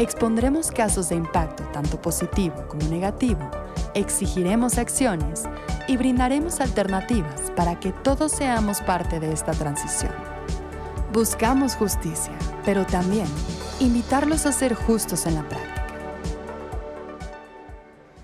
Expondremos casos de impacto tanto positivo como negativo, exigiremos acciones y brindaremos alternativas para que todos seamos parte de esta transición. Buscamos justicia, pero también invitarlos a ser justos en la práctica.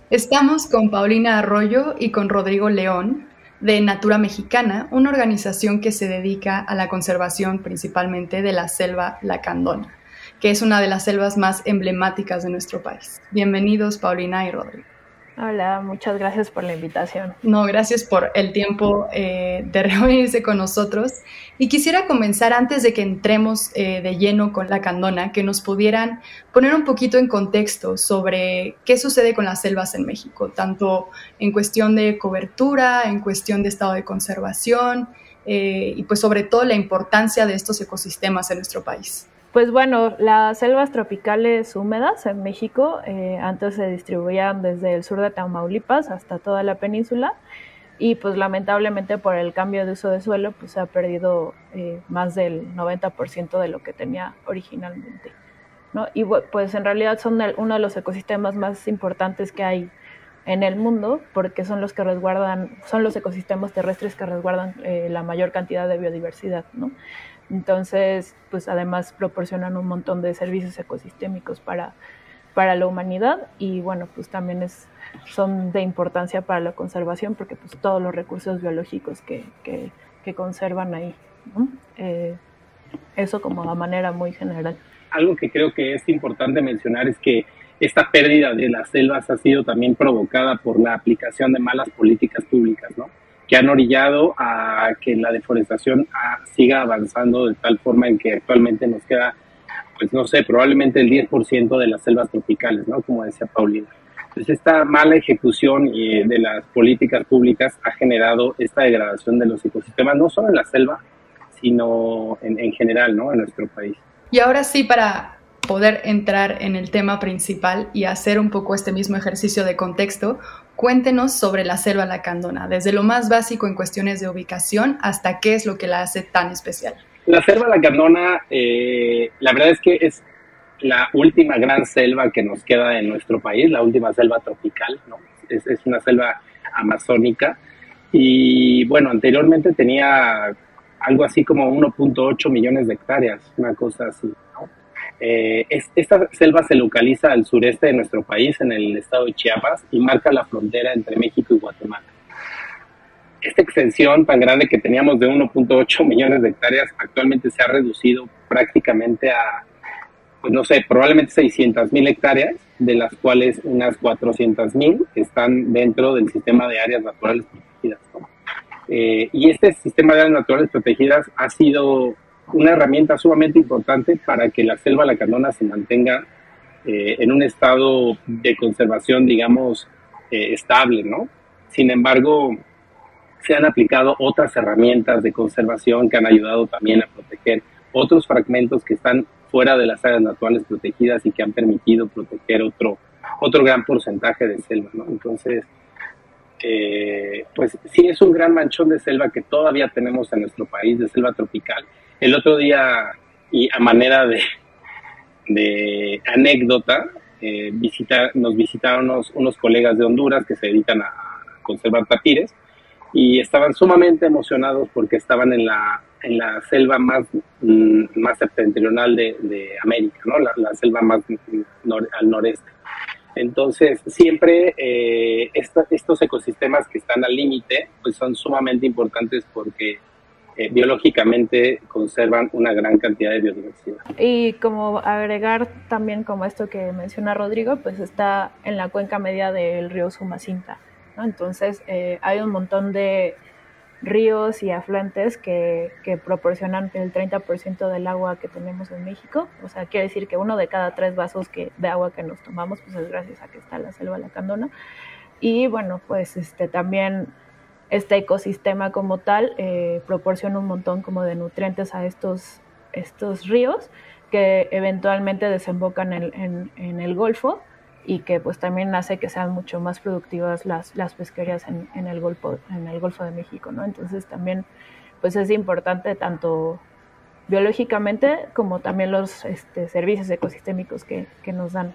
Estamos con Paulina Arroyo y con Rodrigo León, de Natura Mexicana, una organización que se dedica a la conservación principalmente de la selva lacandona, que es una de las selvas más emblemáticas de nuestro país. Bienvenidos, Paulina y Rodrigo. Hola, muchas gracias por la invitación. No, gracias por el tiempo eh, de reunirse con nosotros. Y quisiera comenzar antes de que entremos eh, de lleno con la candona, que nos pudieran poner un poquito en contexto sobre qué sucede con las selvas en México, tanto en cuestión de cobertura, en cuestión de estado de conservación eh, y pues sobre todo la importancia de estos ecosistemas en nuestro país. Pues bueno, las selvas tropicales húmedas en México eh, antes se distribuían desde el sur de Tamaulipas hasta toda la península y pues lamentablemente por el cambio de uso de suelo pues se ha perdido eh, más del 90% de lo que tenía originalmente. Y pues en realidad son uno de los ecosistemas más importantes que hay en el mundo porque son los que resguardan, son los ecosistemas terrestres que resguardan eh, la mayor cantidad de biodiversidad, ¿no? Entonces, pues además proporcionan un montón de servicios ecosistémicos para, para la humanidad y bueno, pues también es, son de importancia para la conservación porque pues todos los recursos biológicos que, que, conservan ahí. Eh, eso como de manera muy general. Algo que creo que es importante mencionar es que esta pérdida de las selvas ha sido también provocada por la aplicación de malas políticas públicas, ¿no? Que han orillado a que la deforestación ah, siga avanzando de tal forma en que actualmente nos queda, pues no sé, probablemente el 10% de las selvas tropicales, ¿no? Como decía Paulina. Entonces, esta mala ejecución eh, de las políticas públicas ha generado esta degradación de los ecosistemas, no solo en la selva, sino en, en general, ¿no? En nuestro país. Y ahora sí, para poder entrar en el tema principal y hacer un poco este mismo ejercicio de contexto, cuéntenos sobre la selva lacandona, desde lo más básico en cuestiones de ubicación hasta qué es lo que la hace tan especial. La selva lacandona, eh, la verdad es que es la última gran selva que nos queda en nuestro país, la última selva tropical, ¿no? es, es una selva amazónica y bueno, anteriormente tenía algo así como 1.8 millones de hectáreas, una cosa así. Eh, esta selva se localiza al sureste de nuestro país, en el estado de Chiapas, y marca la frontera entre México y Guatemala. Esta extensión tan grande que teníamos de 1.8 millones de hectáreas actualmente se ha reducido prácticamente a, pues no sé, probablemente 600 mil hectáreas, de las cuales unas 400 mil están dentro del sistema de áreas naturales protegidas. Eh, y este sistema de áreas naturales protegidas ha sido una herramienta sumamente importante para que la selva lacandona se mantenga eh, en un estado de conservación, digamos, eh, estable, ¿no? Sin embargo, se han aplicado otras herramientas de conservación que han ayudado también a proteger otros fragmentos que están fuera de las áreas naturales protegidas y que han permitido proteger otro, otro gran porcentaje de selva, ¿no? Entonces, eh, pues sí es un gran manchón de selva que todavía tenemos en nuestro país, de selva tropical, el otro día, y a manera de, anécdota, eh, nos visitaron unos, colegas de Honduras que se dedican a conservar tapires y estaban sumamente emocionados porque estaban en la, en la selva más, mm, septentrional de, América, ¿no? la, selva más al noreste. Entonces, siempre eh, estos ecosistemas que están al límite pues son sumamente importantes porque eh, biológicamente conservan una gran cantidad de biodiversidad. Y como agregar también como esto que menciona Rodrigo, pues está en la cuenca media del río Sumacinta. ¿no? Entonces eh, hay un montón de, ríos y afluentes que, que proporcionan el 30% del agua que tenemos en México. O sea, quiere decir que uno de cada tres vasos de agua que nos tomamos pues es gracias a que está la selva lacandona. Y bueno, pues este, también este ecosistema como tal eh, proporciona un montón como de nutrientes a estos, estos ríos que eventualmente desembocan en, en, el Golfo y que pues también hace que sean mucho más productivas las, las pesquerías en, en, el Golfo, en el Golfo de México, ¿no? Entonces también pues es importante tanto biológicamente como también los este, servicios ecosistémicos que, que nos dan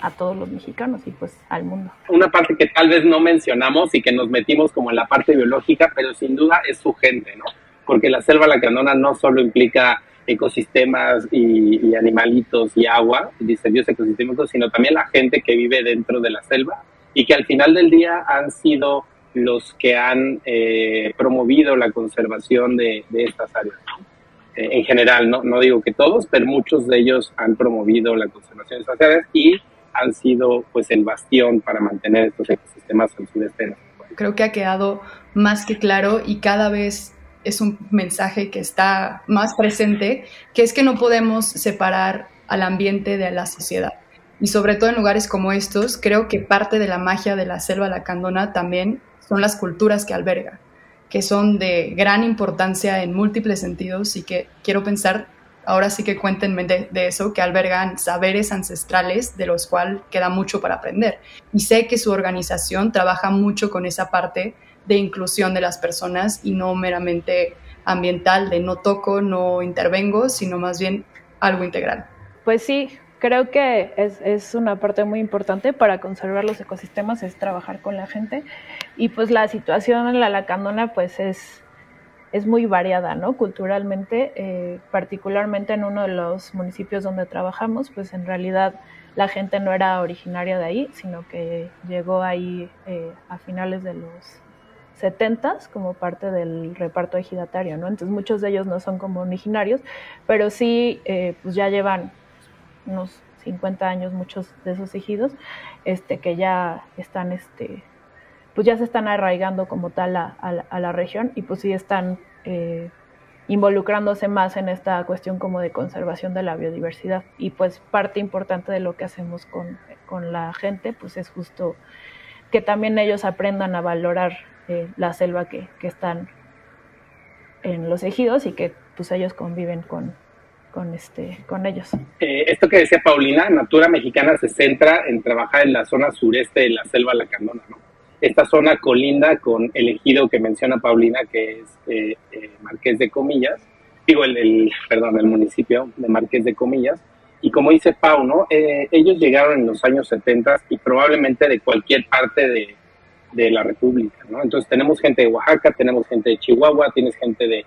a todos los mexicanos y pues al mundo. Una parte que tal vez no mencionamos y que nos metimos como en la parte biológica, pero sin duda es su gente, ¿no? Porque la selva lacandona no solo implica ecosistemas y, animalitos y agua, diseños ecosistémicos, sino también la gente que vive dentro de la selva y que al final del día han sido los que han eh, promovido la conservación de, estas áreas. Eh, en general, ¿no? no digo que todos, pero muchos de ellos han promovido la conservación de estas áreas y han sido pues el bastión para mantener estos ecosistemas al sudeste Creo que ha quedado más que claro y cada vez es un mensaje que está más presente, que es que no podemos separar al ambiente de la sociedad. Y sobre todo en lugares como estos, creo que parte de la magia de la selva lacandona también son las culturas que alberga, que son de gran importancia en múltiples sentidos y que quiero pensar ahora sí que cuéntenme de, eso, que albergan saberes ancestrales de los cuales queda mucho para aprender. Y sé que su organización trabaja mucho con esa parte de inclusión de las personas y no meramente ambiental, de no toco, no intervengo, sino más bien algo integral. Pues sí, creo que es, es, una parte muy importante para conservar los ecosistemas, es trabajar con la gente. Y pues la situación en la Lacandona pues es es muy variada, ¿no? Culturalmente, eh, particularmente en uno de los municipios donde trabajamos, pues en realidad la gente no era originaria de ahí, sino que llegó ahí eh, a finales de los 70 como parte del reparto ejidatario, ¿no? Entonces muchos de ellos no son como originarios, pero sí, eh, pues ya llevan unos 50 años muchos de esos ejidos, este, que ya están, este, pues ya se están arraigando como tal a, a, la región y pues sí están eh, involucrándose más en esta cuestión como de conservación de la biodiversidad. Y pues parte importante de lo que hacemos con, con la gente pues es justo que también ellos aprendan a valorar eh, la selva que, que, están en los ejidos y que pues ellos conviven con, con, este, con ellos. Eh, esto que decía Paulina, Natura Mexicana se centra en trabajar en la zona sureste de la selva lacandona, ¿no? esta zona colinda con el ejido que menciona Paulina, que es eh, eh, Marqués de Comillas, digo, el, perdón, el municipio de Marqués de Comillas, y como dice Pau, ¿no? Ellos llegaron en los años 70 y probablemente de cualquier parte de, de, la República, ¿no? Entonces tenemos gente de Oaxaca, tenemos gente de Chihuahua, tienes gente de,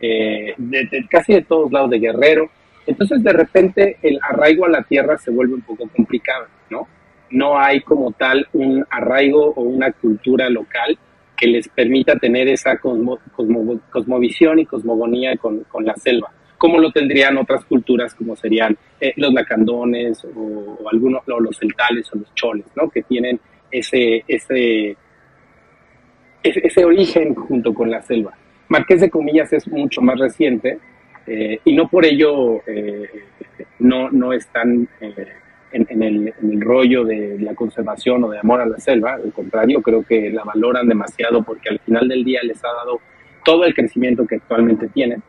de, casi de todos lados de Guerrero. Entonces de repente el arraigo a la tierra se vuelve un poco complicado, ¿no? no hay como tal un arraigo o una cultura local que les permita tener esa cosmovisión y cosmogonía con, la selva, como lo tendrían otras culturas como serían eh, los lacandones o, algunos los celtales o los choles, ¿no? que tienen ese, ese, ese, origen junto con la selva. Marqués de Comillas es mucho más reciente eh, y no por ello eh, no, no están en, el, rollo de la conservación o de amor a la selva, al contrario, creo que la valoran demasiado porque al final del día les ha dado todo el crecimiento que actualmente tienen.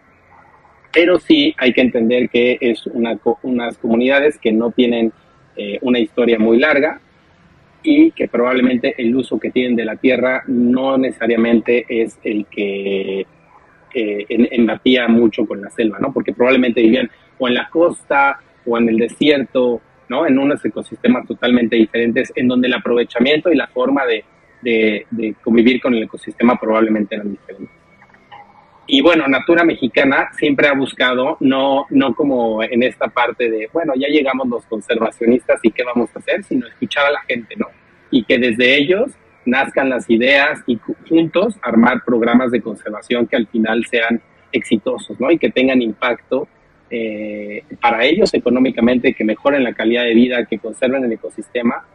Pero sí hay que entender que es una, unas comunidades que no tienen eh, una historia muy larga y que probablemente el uso que tienen de la tierra no necesariamente es el que eh, embatía mucho con la selva, ¿no? Porque probablemente vivían o en la costa o en el desierto en unos ecosistemas totalmente diferentes, en donde el aprovechamiento y la forma de, convivir con el ecosistema probablemente eran diferentes. Y bueno, Natura Mexicana siempre ha buscado, no, no como en esta parte de, bueno, ya llegamos los conservacionistas y qué vamos a hacer, sino escuchar a la gente, ¿no? Y que desde ellos nazcan las ideas y juntos armar programas de conservación que al final sean exitosos, ¿no? Y que tengan impacto eh, para ellos económicamente, que mejoren la calidad de vida, que conserven el ecosistema.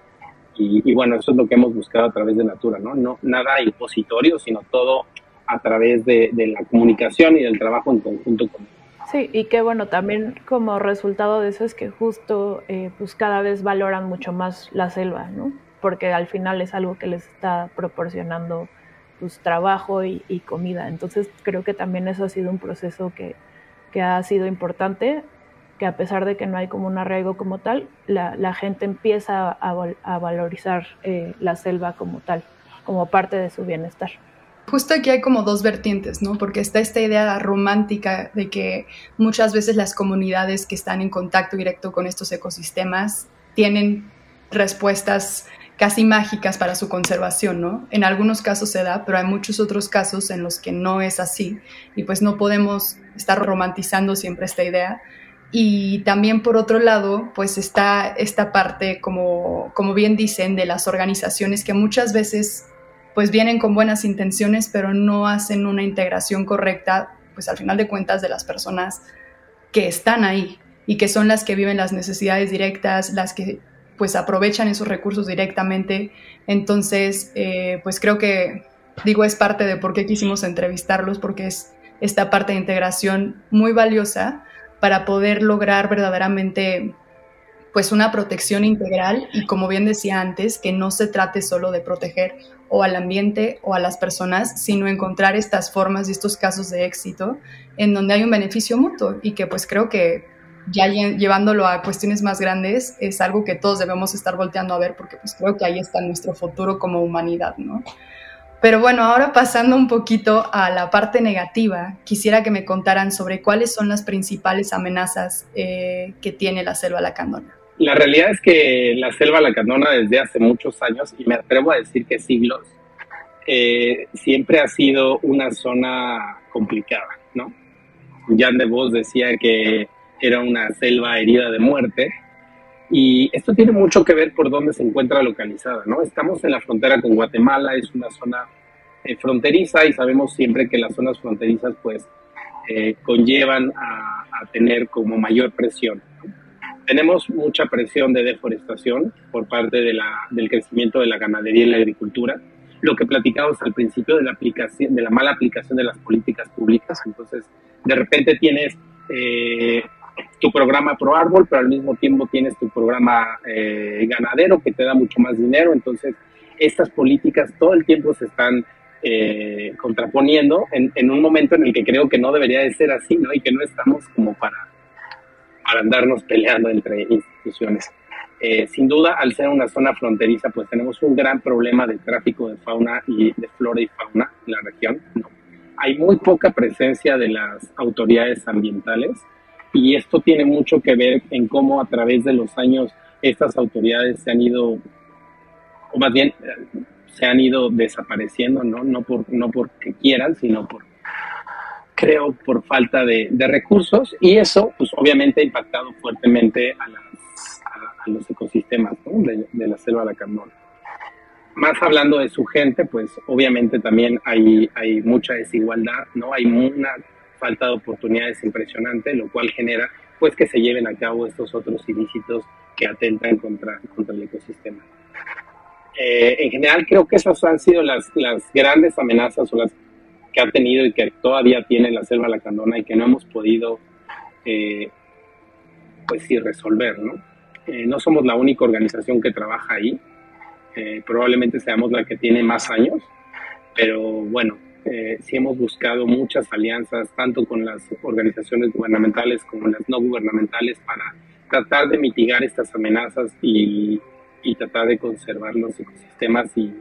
Y, bueno, eso es lo que hemos buscado a través de Natura, ¿no? no nada impositorio, sino todo a través de, la comunicación y del trabajo en conjunto con Sí, y que bueno, también como resultado de eso es que justo eh, pues cada vez valoran mucho más la selva, ¿no? Porque al final es algo que les está proporcionando pues trabajo y, comida. Entonces creo que también eso ha sido un proceso que, que, ha sido importante, que a pesar de que no hay como un arraigo como tal, la, gente empieza a, a valorizar eh, la selva como tal, como parte de su bienestar. Justo aquí hay como dos vertientes, ¿no? Porque está esta idea romántica de que muchas veces las comunidades que están en contacto directo con estos ecosistemas tienen respuestas casi mágicas para su conservación, ¿no? En algunos casos se da, pero hay muchos otros casos en los que no es así y pues no podemos estar romantizando siempre esta idea. Y también por otro lado, pues está esta parte, como, como bien dicen, de las organizaciones que muchas veces pues vienen con buenas intenciones, pero no hacen una integración correcta, pues al final de cuentas, de las personas que están ahí y que son las que viven las necesidades directas, las que pues aprovechan esos recursos directamente. Entonces, eh, pues creo que, digo, es parte de por qué quisimos entrevistarlos, porque es esta parte de integración muy valiosa para poder lograr verdaderamente pues una protección integral y como bien decía antes, que no se trate solo de proteger o al ambiente o a las personas, sino encontrar estas formas y estos casos de éxito en donde hay un beneficio mutuo y que pues creo que ya llevándolo a cuestiones más grandes es algo que todos debemos estar volteando a ver porque pues creo que ahí está nuestro futuro como humanidad, ¿no? Pero bueno, ahora pasando un poquito a la parte negativa, quisiera que me contaran sobre cuáles son las principales amenazas eh, que tiene la selva lacandona. La realidad es que la selva lacandona desde hace muchos años, y me atrevo a decir que siglos, eh, siempre ha sido una zona complicada, ¿no? Jan de Vos decía que era una selva herida de muerte, y esto tiene mucho que ver por dónde se encuentra localizada, ¿no? Estamos en la frontera con Guatemala, es una zona eh, fronteriza y sabemos siempre que las zonas fronterizas pues eh, conllevan a, a, tener como mayor presión. Tenemos mucha presión de deforestación por parte de la, del crecimiento de la ganadería y la agricultura, lo que platicamos al principio de la, aplicación, de la mala aplicación de las políticas públicas. Entonces, de repente tienes eh, tu programa pro árbol, pero al mismo tiempo tienes tu programa eh, ganadero que te da mucho más dinero. Entonces, estas políticas todo el tiempo se están eh, contraponiendo en, en, un momento en el que creo que no debería de ser así, ¿no? Y que no estamos como para para andarnos peleando entre instituciones. Eh, sin duda, al ser una zona fronteriza, pues tenemos un gran problema de tráfico de fauna y de flora y fauna en la región. Hay muy poca presencia de las autoridades ambientales y esto tiene mucho que ver en cómo a través de los años estas autoridades se han ido, o más bien, se han ido desapareciendo, ¿no? No, por, no porque quieran, sino por creo, por falta de, recursos y eso, pues obviamente ha impactado fuertemente a, los ecosistemas de, la selva. Más hablando de su gente, pues obviamente también hay, hay mucha desigualdad, ¿no? Hay una falta de oportunidades impresionante, lo cual genera pues que se lleven a cabo estos otros ilícitos que atentan contra, contra el ecosistema. Eh, en general creo que esas han sido las, las grandes amenazas o las que ha tenido y que todavía tiene la selva lacandona y que no hemos podido, eh, pues sí, resolver, ¿no? Eh, no somos la única organización que trabaja ahí, eh, probablemente seamos la que tiene más años, pero bueno, sí hemos buscado muchas alianzas, tanto con las organizaciones gubernamentales como las no gubernamentales, para tratar de mitigar estas amenazas y, y tratar de conservar los ecosistemas y,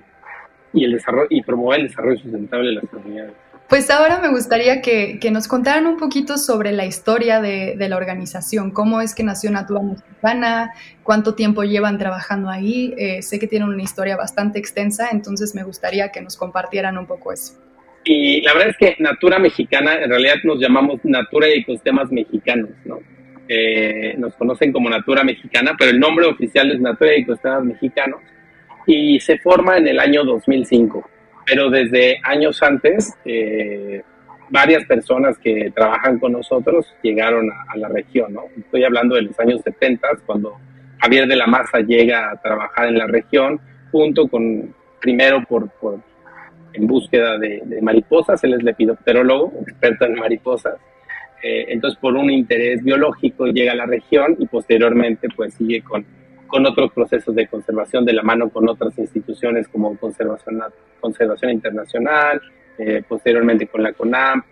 y, el desarrollo, y promover el desarrollo sustentable de las comunidades. Pues ahora me gustaría que, nos contaran un poquito sobre la historia de, la organización, cómo es que nació Natura Mexicana, cuánto tiempo llevan trabajando ahí. Eh, sé que tienen una historia bastante extensa, entonces me gustaría que nos compartieran un poco eso. Y la verdad es que Natura Mexicana, en realidad nos llamamos Natura y Ecosistemas Mexicanos, ¿no? Eh, nos conocen como Natura Mexicana, pero el nombre oficial es Natura y Ecosistemas Mexicanos y se forma en el año 2005 pero desde años antes, eh, varias personas que trabajan con nosotros llegaron a, la región, ¿no? Estoy hablando de los años 70, cuando Javier de la Maza llega a trabajar en la región, junto con, primero por, en búsqueda de, mariposas, él es lepidopterólogo, experto en mariposas. Eh, entonces, por un interés biológico llega a la región y posteriormente pues sigue con, con otros procesos de conservación de la mano con otras instituciones como Conservación, conservación Internacional, eh, posteriormente con la CONAM,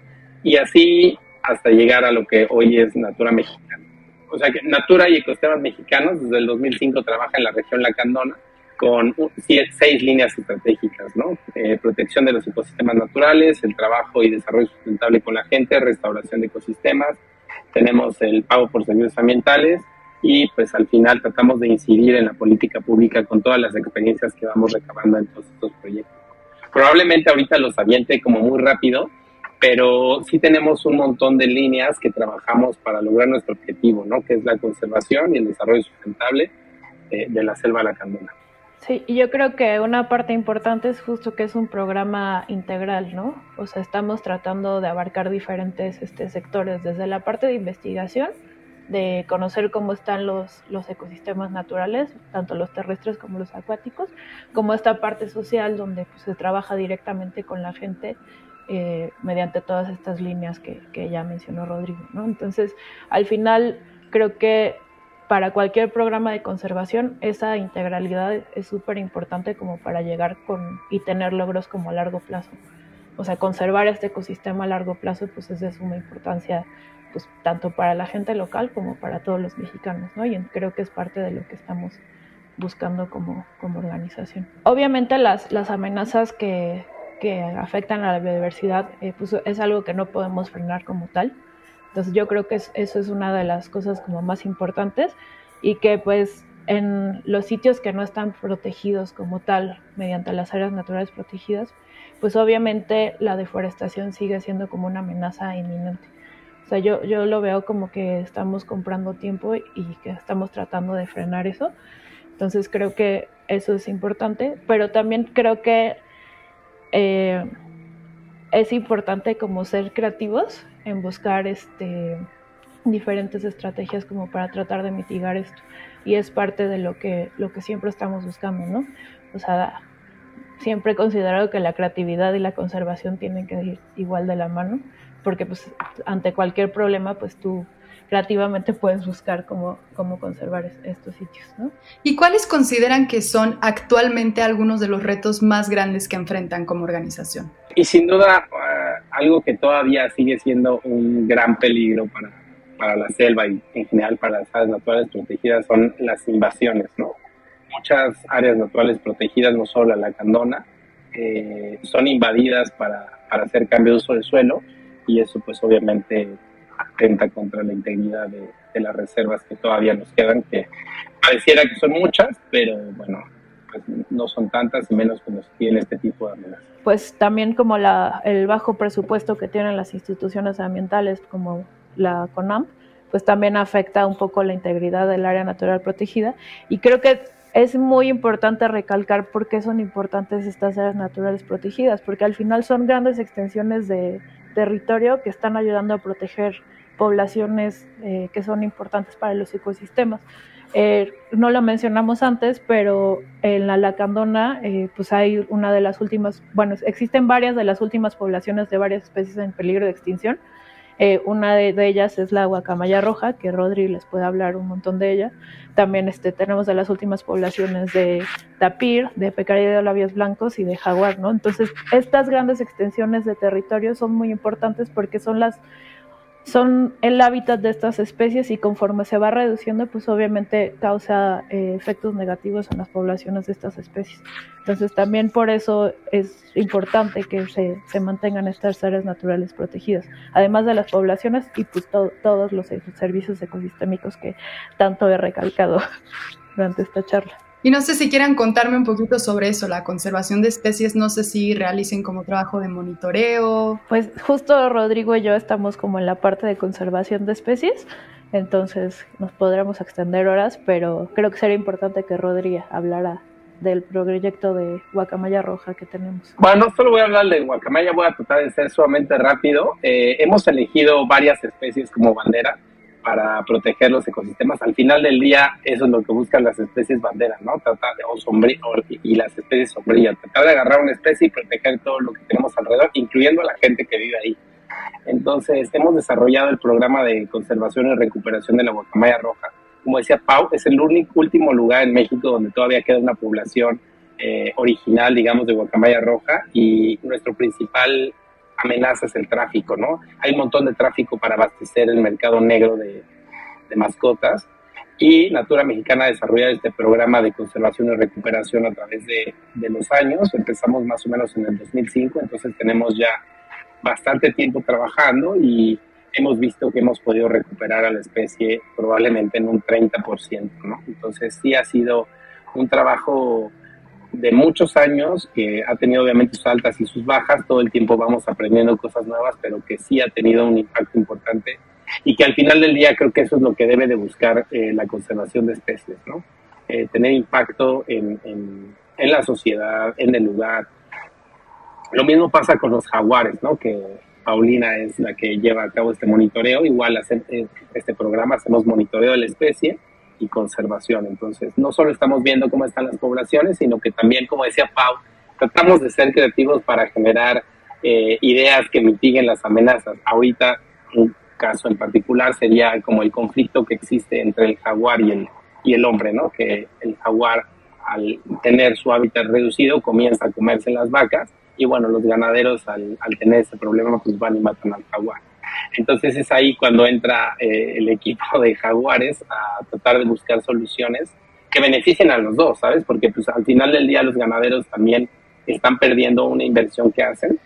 y así hasta llegar a lo que hoy es Natura Mexicana. O sea que Natura y Ecosistemas Mexicanos desde el 2005 trabaja en la región Lacandona con seis líneas estratégicas, ¿no? Eh, protección de los ecosistemas naturales, el trabajo y desarrollo sustentable con la gente, restauración de ecosistemas, tenemos el pago por servicios ambientales y pues al final tratamos de incidir en la política pública con todas las experiencias que vamos recabando en todos estos proyectos. Probablemente ahorita los aviente como muy rápido, pero sí tenemos un montón de líneas que trabajamos para lograr nuestro objetivo, ¿no? Que es la conservación y el desarrollo sustentable de, de la selva lacandona. Sí, y yo creo que una parte importante es justo que es un programa integral, ¿no? O sea, estamos tratando de abarcar diferentes este, sectores, desde la parte de investigación, de conocer cómo están los, los ecosistemas naturales, tanto los terrestres como los acuáticos, como esta parte social donde pues, se trabaja directamente con la gente eh, mediante todas estas líneas que, que ya mencionó Rodrigo, ¿no? Entonces, al final creo que para cualquier programa de conservación, esa integralidad es súper importante como para llegar con y tener logros como a largo plazo. O sea, conservar este ecosistema a largo plazo, pues es de suma importancia, pues tanto para la gente local como para todos los mexicanos, ¿no? Y creo que es parte de lo que estamos buscando como, como organización. Obviamente las, las amenazas que, que afectan a la biodiversidad, eh, pues es algo que no podemos frenar como tal entonces yo creo que eso es una de las cosas como más importantes y que pues en los sitios que no están protegidos como tal mediante las áreas naturales protegidas, pues obviamente la deforestación sigue siendo como una amenaza inminente. Sea, yo, yo lo veo como que estamos comprando tiempo y que estamos tratando de frenar eso. Entonces creo que eso es importante, pero también creo que eh, es importante como ser creativos en buscar este, diferentes estrategias como para tratar de mitigar esto. Y es parte de lo que, lo que siempre estamos buscando, ¿no? O sea, siempre he considerado que la creatividad y la conservación tienen que ir igual de la mano, porque pues ante cualquier problema, pues tú creativamente puedes buscar cómo, cómo conservar estos sitios. ¿no? ¿Y cuáles consideran que son actualmente algunos de los retos más grandes que enfrentan como organización? Y sin duda, uh, algo que todavía sigue siendo un gran peligro para, para la selva y en general para las áreas naturales protegidas son las invasiones. ¿no? Muchas áreas naturales protegidas, no solo la candona, eh, son invadidas para, para hacer cambio de uso del suelo y eso pues obviamente atenta contra la integridad de, las reservas que todavía nos quedan, que pareciera que son muchas, pero bueno, pues no son tantas y menos que nos tiene este tipo de amenazas. Pues también como la, el bajo presupuesto que tienen las instituciones ambientales como la CONAM, pues también afecta un poco la integridad del área natural protegida y creo que es muy importante recalcar por qué son importantes estas áreas naturales protegidas, porque al final son grandes extensiones de territorio que están ayudando a proteger poblaciones eh, que son importantes para los ecosistemas. Eh, no lo mencionamos antes, pero en la Lacandona, eh, pues hay una de las últimas, bueno, existen varias de las últimas poblaciones de varias especies en peligro de extinción. Una de, ellas es la guacamaya roja, que Rodri les puede hablar un montón de ella. También este, tenemos de las últimas poblaciones de tapir, de pecaría de labios blancos y de jaguar, ¿no? Entonces, estas grandes extensiones de territorio son muy importantes porque son las son el hábitat de estas especies y conforme se va reduciendo, pues obviamente causa eh, efectos negativos en las poblaciones de estas especies. Entonces también por eso es importante que se, se mantengan estas áreas naturales protegidas, además de las poblaciones y pues todos los servicios ecosistémicos que tanto he recalcado durante esta charla. Y no sé si quieran contarme un poquito sobre eso, la conservación de especies, no sé si realicen como trabajo de monitoreo. Pues justo Rodrigo y yo estamos como en la parte de conservación de especies, entonces nos podremos extender horas, pero creo que sería importante que Rodrigo hablara del proyecto de Guacamaya Roja que tenemos. Bueno, no solo voy a hablar de Guacamaya, voy a tratar de ser sumamente rápido. Eh, hemos elegido varias especies como bandera para proteger los ecosistemas. Al final del día, eso es lo que buscan las especies banderas, ¿no? Tratar de, o sombrí, y las especies sombrillas, tratar de agarrar una especie y proteger todo lo que tenemos alrededor, incluyendo a la gente que vive ahí. Entonces, hemos desarrollado el programa de conservación y recuperación de la guacamaya roja. Como decía Pau, es el único último lugar en México donde todavía queda una población eh, original, digamos, de guacamaya roja y nuestro principal amenaza es el tráfico, ¿no? Hay un montón de tráfico para abastecer el mercado negro de, mascotas y Natura Mexicana ha desarrollado este programa de conservación y recuperación a través de, de, los años. Empezamos más o menos en el 2005, entonces tenemos ya bastante tiempo trabajando y hemos visto que hemos podido recuperar a la especie probablemente en un 30%, ¿no? Entonces sí ha sido un trabajo de muchos años que ha tenido obviamente sus altas y sus bajas, todo el tiempo vamos aprendiendo cosas nuevas, pero que sí ha tenido un impacto importante y que al final del día creo que eso es lo que debe de buscar eh, la conservación de especies, ¿no? Eh, tener impacto en, en, la sociedad, en el lugar. Lo mismo pasa con los jaguares, ¿no? Que Paulina es la que lleva a cabo este monitoreo, igual eh, este programa hacemos monitoreo de la especie y conservación. Entonces, no solo estamos viendo cómo están las poblaciones, sino que también, como decía Pau, tratamos de ser creativos para generar eh, ideas que mitiguen las amenazas. Ahorita, un caso en particular sería como el conflicto que existe entre el jaguar y el, y el hombre, ¿no? Que el jaguar, al tener su hábitat reducido, comienza a comerse las vacas y bueno, los ganaderos al, al tener ese problema pues van y matan al jaguar. Entonces es ahí cuando entra eh, el equipo de Jaguares a tratar de buscar soluciones que beneficien a los dos, ¿sabes? Porque pues al final del día los ganaderos también están perdiendo una inversión que hacen,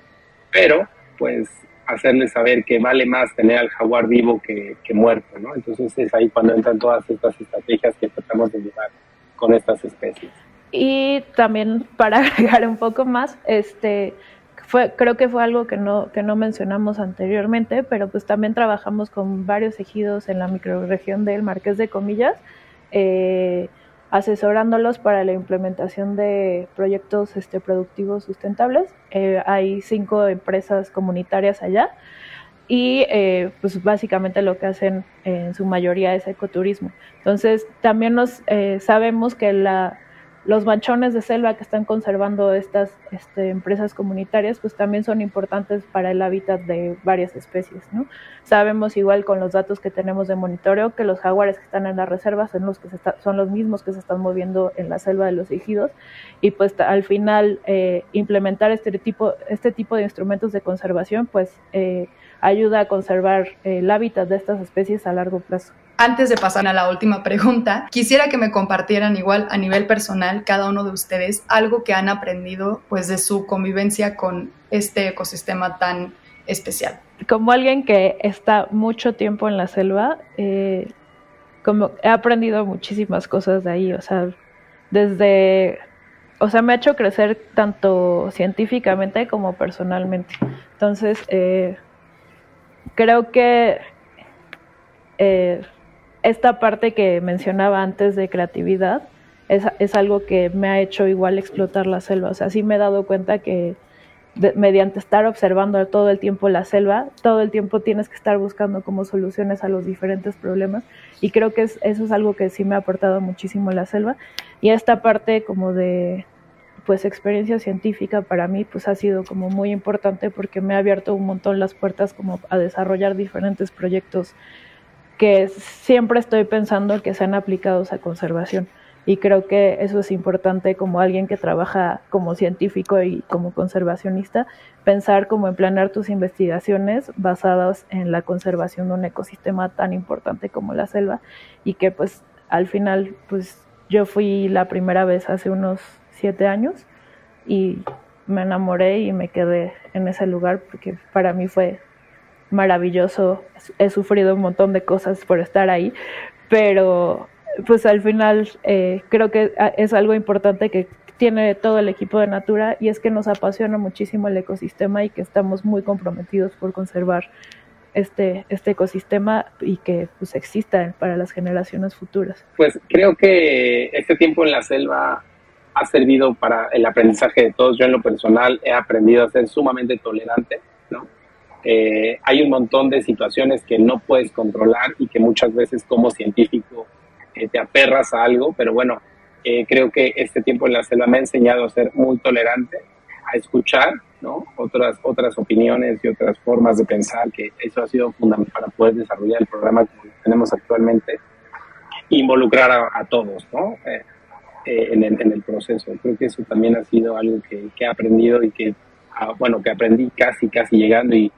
pero pues hacerles saber que vale más tener al jaguar vivo que, que muerto, ¿no? Entonces es ahí cuando entran todas estas estrategias que tratamos de llevar con estas especies. Y también para agregar un poco más, este, fue, creo que fue algo que no, que no mencionamos anteriormente, pero pues también trabajamos con varios ejidos en la microregión del Marqués de Comillas, eh, asesorándolos para la implementación de proyectos este, productivos sustentables. Eh, hay cinco empresas comunitarias allá y eh, pues básicamente lo que hacen en su mayoría es ecoturismo. Entonces también nos sabemos que la los manchones de selva que están conservando estas este, empresas comunitarias, pues también son importantes para el hábitat de varias especies, ¿no? Sabemos igual con los datos que tenemos de monitoreo que los jaguares que están en las reservas son los, que se los mismos que se están moviendo en la selva de los ejidos y pues al final eh, implementar este tipo, este tipo de instrumentos de conservación pues eh, ayuda a conservar el hábitat de estas especies a largo plazo. Antes de pasar a la última pregunta, quisiera que me compartieran igual a nivel personal cada uno de ustedes algo que han aprendido pues de su convivencia con este ecosistema tan especial. Como alguien que está mucho tiempo en la selva, eh, como he aprendido muchísimas cosas de ahí, o sea, desde, o sea, me ha hecho crecer tanto científicamente como personalmente. Entonces, eh, creo que eh, esta parte que mencionaba antes de creatividad es, es, algo que me ha hecho igual explotar la selva. O sea, sí me he dado cuenta que mediante estar observando todo el tiempo la selva, todo el tiempo tienes que estar buscando como soluciones a los diferentes problemas. Y creo que eso es algo que sí me ha aportado muchísimo la selva. Y esta parte como de pues experiencia científica para mí pues ha sido como muy importante porque me ha abierto un montón las puertas como a desarrollar diferentes proyectos que siempre estoy pensando que sean aplicados a conservación. Y creo que eso es importante como alguien que trabaja como científico y como conservacionista, pensar cómo emplear tus investigaciones basadas en la conservación de un ecosistema tan importante como la selva y que pues al final pues yo fui la primera vez hace unos siete años y me enamoré y me quedé en ese lugar porque para mí fue maravilloso. He sufrido un montón de cosas por estar ahí, pero pues al final eh, creo que es algo importante que tiene todo el equipo de Natura y es que nos apasiona muchísimo el ecosistema y que estamos muy comprometidos por conservar este, este ecosistema y que pues exista para las generaciones futuras. Pues creo que este tiempo en la selva ha servido para el aprendizaje de todos. Yo en lo personal he aprendido a ser sumamente tolerante Eh, hay un montón de situaciones que no puedes controlar y que muchas veces como científico eh, te aperras a algo, pero bueno, eh, creo que este tiempo en la selva me ha enseñado a ser muy tolerante, a escuchar ¿no? otras, otras opiniones y otras formas de pensar, que eso ha sido fundamental para poder desarrollar el programa que tenemos actualmente, involucrar a, todos ¿no? en, el, en, el, proceso. Creo que eso también ha sido algo que, que he aprendido y que, ah, bueno, que aprendí casi, casi llegando y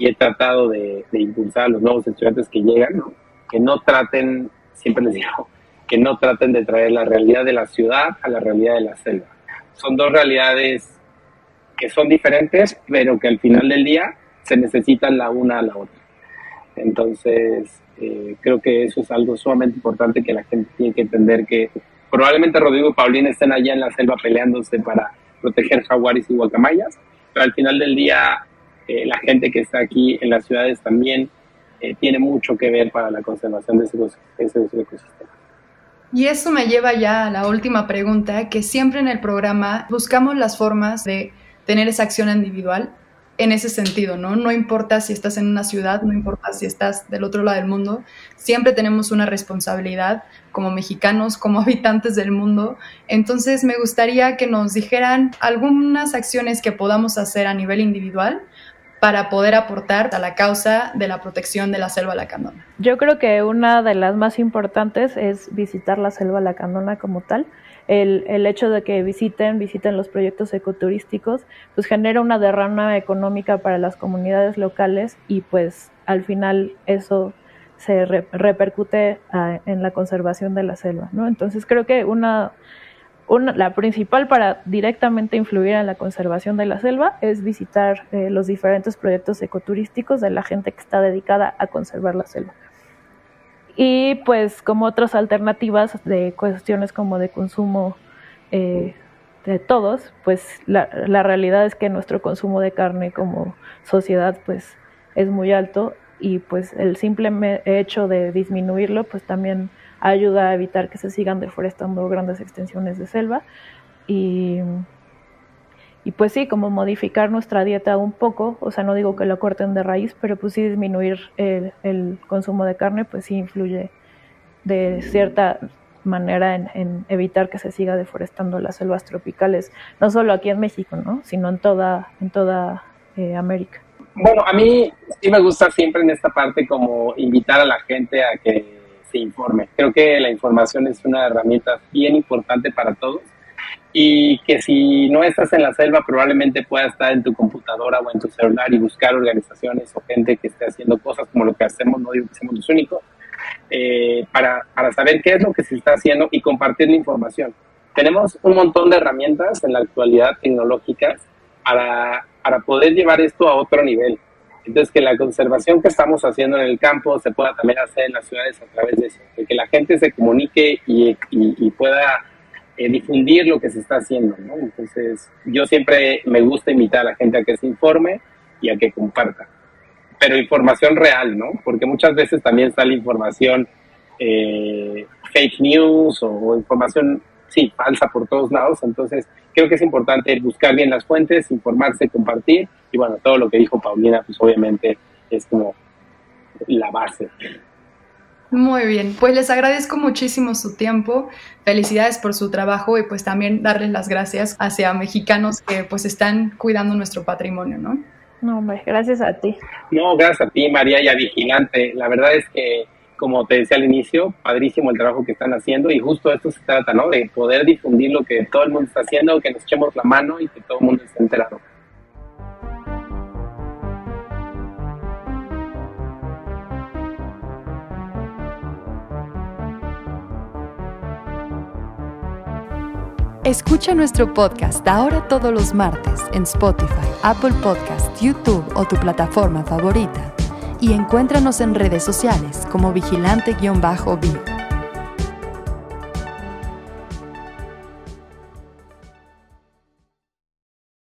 y he tratado de, impulsar a los nuevos estudiantes que llegan, que no traten, siempre les digo, que no traten de traer la realidad de la ciudad a la realidad de la selva. Son dos realidades que son diferentes, pero que al final del día se necesitan la una a la otra. Entonces, eh, creo que eso es algo sumamente importante que la gente tiene que entender que probablemente Rodrigo y Paulina estén allá en la selva peleándose para proteger jaguares y guacamayas, pero al final del día eh, la gente que está aquí en las ciudades también eh, tiene mucho que ver para la conservación de ese, ese, ecosistema. Y eso me lleva ya a la última pregunta, que siempre en el programa buscamos las formas de tener esa acción individual en ese sentido, ¿no? No importa si estás en una ciudad, no importa si estás del otro lado del mundo, siempre tenemos una responsabilidad como mexicanos, como habitantes del mundo. Entonces me gustaría que nos dijeran algunas acciones que podamos hacer a nivel individual para poder aportar a la causa de la protección de la selva lacandona? Yo creo que una de las más importantes es visitar la selva lacandona como tal. El, el, hecho de que visiten, visiten los proyectos ecoturísticos, pues genera una derrama económica para las comunidades locales y pues al final eso se repercute ah, en la conservación de la selva, ¿no? Entonces creo que una la principal para directamente influir en la conservación de la selva es visitar eh, los diferentes proyectos ecoturísticos de la gente que está dedicada a conservar la selva. Y pues como otras alternativas de cuestiones como de consumo eh, de todos, pues la, la, realidad es que nuestro consumo de carne como sociedad pues es muy alto y pues el simple hecho de disminuirlo pues también ayuda a evitar que se sigan deforestando grandes extensiones de selva y, y pues sí, como modificar nuestra dieta un poco, o sea, no digo que lo corten de raíz, pero pues sí disminuir el, el consumo de carne, pues sí influye de cierta manera en, evitar que se siga deforestando las selvas tropicales, no solo aquí en México, ¿no? sino en toda, en toda eh, América. Bueno, a mí sí me gusta siempre en esta parte como invitar a la gente a que se informe. Creo que la información es una herramienta bien importante para todos y que si no estás en la selva probablemente puedas estar en tu computadora o en tu celular y buscar organizaciones o gente que esté haciendo cosas como lo que hacemos, no digo que seamos los únicos, eh, para, para saber qué es lo que se está haciendo y compartir la información. Tenemos un montón de herramientas en la actualidad tecnológicas para, para poder llevar esto a otro nivel. Entonces, que la conservación que estamos haciendo en el campo se pueda también hacer en las ciudades a través de eso, de que la gente se comunique y, pueda eh, difundir lo que se está haciendo, ¿no? Entonces, yo siempre me gusta invitar a la gente a que se informe y a que comparta, pero información real, ¿no? Porque muchas veces también sale información eh, fake news o información, sí, falsa por todos lados, entonces creo que es importante buscar bien las fuentes, informarse, compartir y bueno, todo lo que dijo Paulina, pues obviamente es como la base. Muy bien, pues les agradezco muchísimo su tiempo, felicidades por su trabajo y pues también darles las gracias hacia mexicanos que pues están cuidando nuestro patrimonio, ¿no? No, hombre, gracias a ti. No, gracias a ti, María, y a Vigilante. La verdad es que como te decía al inicio, padrísimo el trabajo que están haciendo y justo esto se trata, ¿no? De poder difundir lo que todo el mundo está haciendo, que nos echemos la mano y que todo el mundo esté enterado. Escucha nuestro podcast ahora todos los martes en Spotify, Apple Podcast, YouTube o tu plataforma favorita y encuéntranos en redes sociales como vigilante-b.